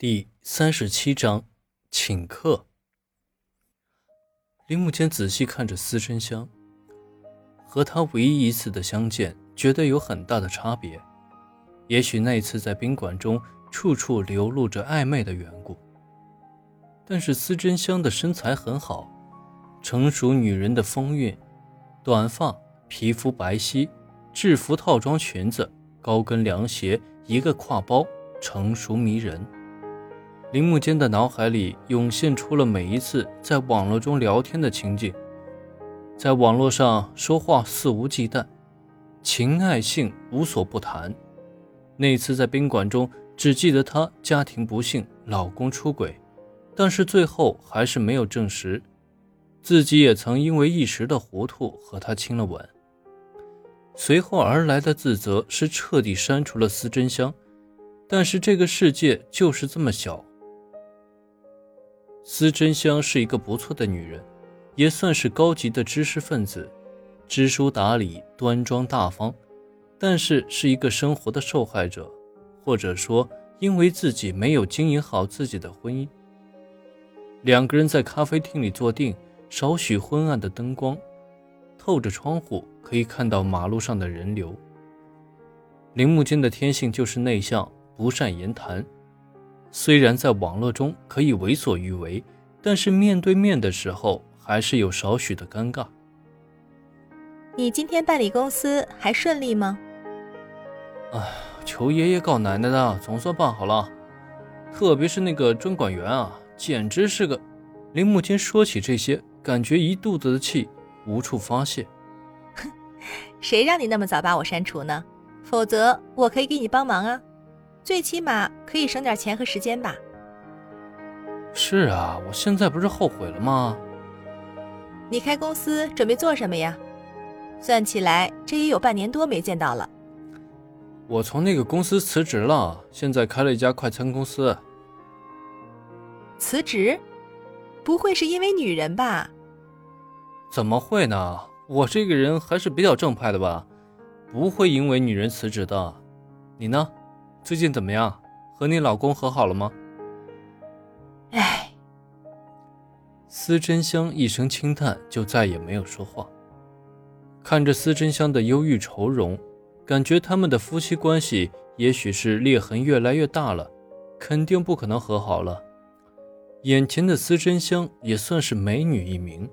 第三十七章，请客。林木间仔细看着司真香，和他唯一一次的相见，觉得有很大的差别。也许那次在宾馆中，处处流露着暧昧的缘故。但是司真香的身材很好，成熟女人的风韵，短发，皮肤白皙，制服套装裙子，高跟凉鞋，一个挎包，成熟迷人。林木间的脑海里涌现出了每一次在网络中聊天的情景，在网络上说话肆无忌惮，情爱性无所不谈。那次在宾馆中，只记得她家庭不幸，老公出轨，但是最后还是没有证实。自己也曾因为一时的糊涂和他亲了吻。随后而来的自责是彻底删除了私真香，但是这个世界就是这么小。司真香是一个不错的女人，也算是高级的知识分子，知书达理、端庄大方，但是是一个生活的受害者，或者说因为自己没有经营好自己的婚姻。两个人在咖啡厅里坐定，少许昏暗的灯光，透着窗户可以看到马路上的人流。铃木间的天性就是内向，不善言谈。虽然在网络中可以为所欲为，但是面对面的时候还是有少许的尴尬。你今天办理公司还顺利吗？哎，求爷爷告奶奶的，总算办好了。特别是那个专管员啊，简直是个……林木间说起这些，感觉一肚子的气无处发泄。哼，谁让你那么早把我删除呢？否则我可以给你帮忙啊。最起码可以省点钱和时间吧。是啊，我现在不是后悔了吗？你开公司准备做什么呀？算起来这也有半年多没见到了。我从那个公司辞职了，现在开了一家快餐公司。辞职？不会是因为女人吧？怎么会呢？我这个人还是比较正派的吧，不会因为女人辞职的。你呢？最近怎么样？和你老公和好了吗？唉，司真香一声轻叹，就再也没有说话。看着司真香的忧郁愁容，感觉他们的夫妻关系也许是裂痕越来越大了，肯定不可能和好了。眼前的司真香也算是美女一名，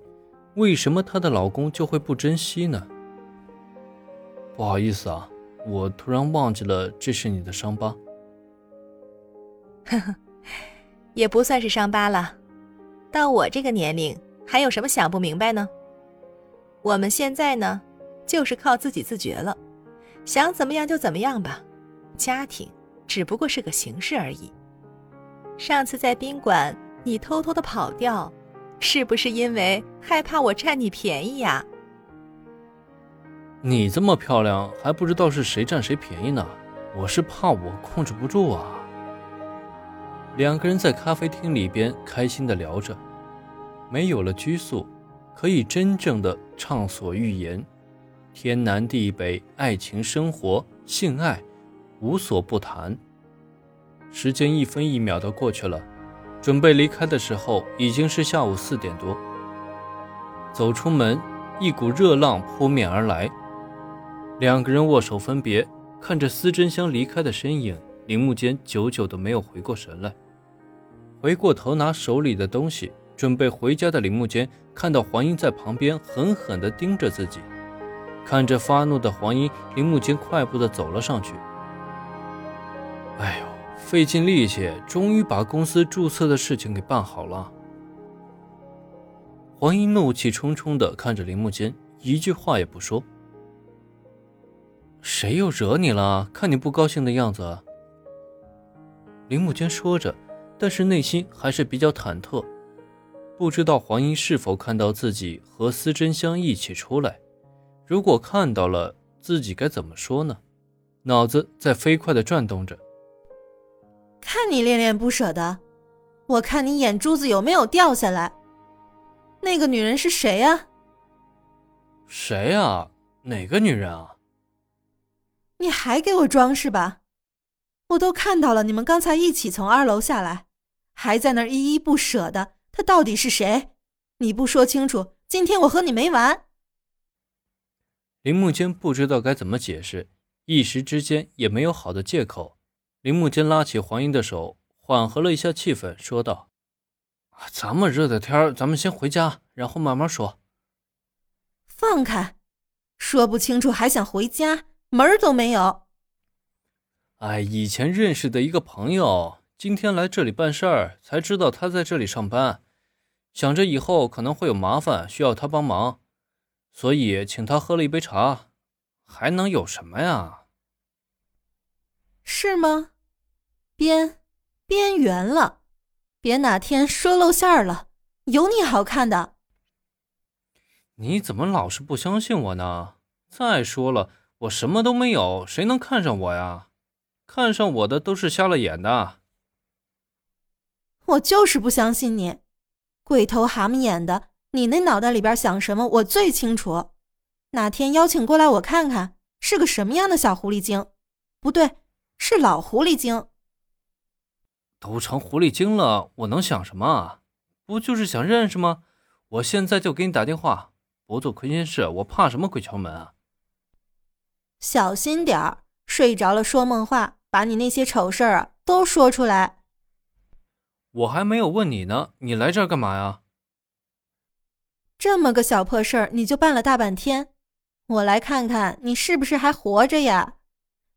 为什么她的老公就会不珍惜呢？不好意思啊。我突然忘记了，这是你的伤疤。呵呵，也不算是伤疤了。到我这个年龄，还有什么想不明白呢？我们现在呢，就是靠自己自觉了，想怎么样就怎么样吧。家庭只不过是个形式而已。上次在宾馆，你偷偷的跑掉，是不是因为害怕我占你便宜呀？你这么漂亮，还不知道是谁占谁便宜呢？我是怕我控制不住啊。两个人在咖啡厅里边开心的聊着，没有了拘束，可以真正的畅所欲言，天南地北，爱情生活、性爱，无所不谈。时间一分一秒的过去了，准备离开的时候，已经是下午四点多。走出门，一股热浪扑面而来。两个人握手分别，看着司真香离开的身影，铃木间久久的没有回过神来。回过头拿手里的东西，准备回家的铃木间看到黄英在旁边狠狠地盯着自己，看着发怒的黄英，铃木间快步的走了上去。哎呦，费尽力气，终于把公司注册的事情给办好了。黄英怒气冲冲的看着铃木间，一句话也不说。谁又惹你了？看你不高兴的样子。林木娟说着，但是内心还是比较忐忑，不知道黄英是否看到自己和司真香一起出来。如果看到了，自己该怎么说呢？脑子在飞快的转动着。看你恋恋不舍的，我看你眼珠子有没有掉下来？那个女人是谁呀？谁呀？哪个女人啊？你还给我装是吧？我都看到了，你们刚才一起从二楼下来，还在那儿依依不舍的。他到底是谁？你不说清楚，今天我和你没完。林木间不知道该怎么解释，一时之间也没有好的借口。林木间拉起黄英的手，缓和了一下气氛，说道：“这么热的天咱们先回家，然后慢慢说。”放开！说不清楚还想回家，门儿都没有。哎，以前认识的一个朋友，今天来这里办事儿，才知道他在这里上班，想着以后可能会有麻烦，需要他帮忙，所以请他喝了一杯茶，还能有什么呀？是吗？边边缘了，别哪天说露馅儿了，有你好看的。你怎么老是不相信我呢？再说了，我什么都没有，谁能看上我呀？看上我的都是瞎了眼的。我就是不相信你，鬼头蛤蟆眼的，你那脑袋里边想什么，我最清楚。哪天邀请过来，我看看是个什么样的小狐狸精？不对，是老狐狸精。都成狐狸精了，我能想什么啊？不就是想认识吗？我现在就给你打电话。不做亏心事，我怕什么鬼敲门啊？小心点儿，睡着了说梦话，把你那些丑事儿啊都说出来。我还没有问你呢，你来这儿干嘛呀？这么个小破事儿你就办了大半天，我来看看你是不是还活着呀？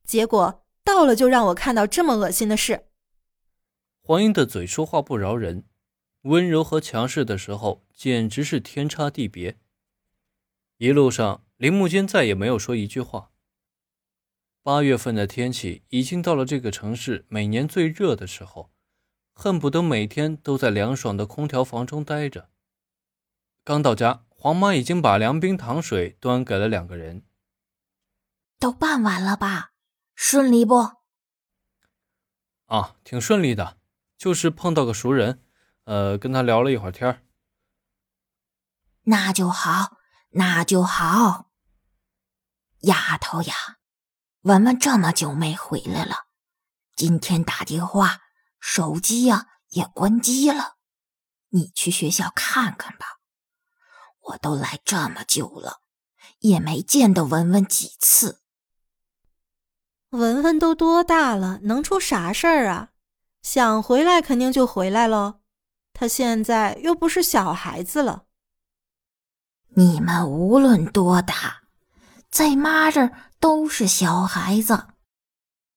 结果到了就让我看到这么恶心的事。黄英的嘴说话不饶人，温柔和强势的时候简直是天差地别。一路上，林木间再也没有说一句话。八月份的天气已经到了这个城市每年最热的时候，恨不得每天都在凉爽的空调房中待着。刚到家，黄妈已经把凉冰糖水端给了两个人。都办完了吧？顺利不？啊，挺顺利的，就是碰到个熟人，呃，跟他聊了一会儿天那就好。那就好，丫头呀，文文这么久没回来了，今天打电话，手机呀也关机了，你去学校看看吧。我都来这么久了，也没见到文文几次。文文都多大了，能出啥事儿啊？想回来肯定就回来喽，他现在又不是小孩子了。你们无论多大，在妈这儿都是小孩子。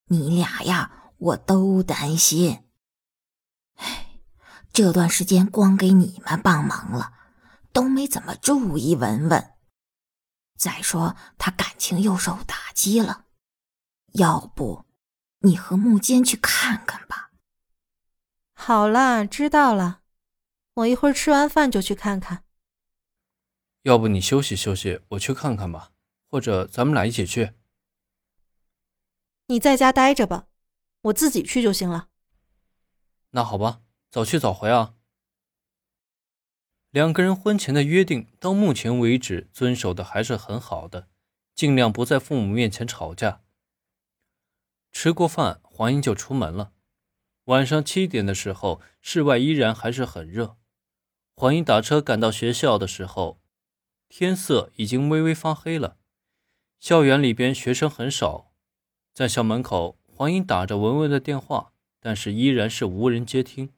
你俩呀，我都担心。哎，这段时间光给你们帮忙了，都没怎么注意文文。再说他感情又受打击了，要不你和木间去看看吧。好了，知道了，我一会儿吃完饭就去看看。要不你休息休息，我去看看吧，或者咱们俩一起去。你在家待着吧，我自己去就行了。那好吧，早去早回啊。两个人婚前的约定到目前为止遵守的还是很好的，尽量不在父母面前吵架。吃过饭，黄英就出门了。晚上七点的时候，室外依然还是很热。黄英打车赶到学校的时候。天色已经微微发黑了，校园里边学生很少，在校门口，黄英打着文文的电话，但是依然是无人接听。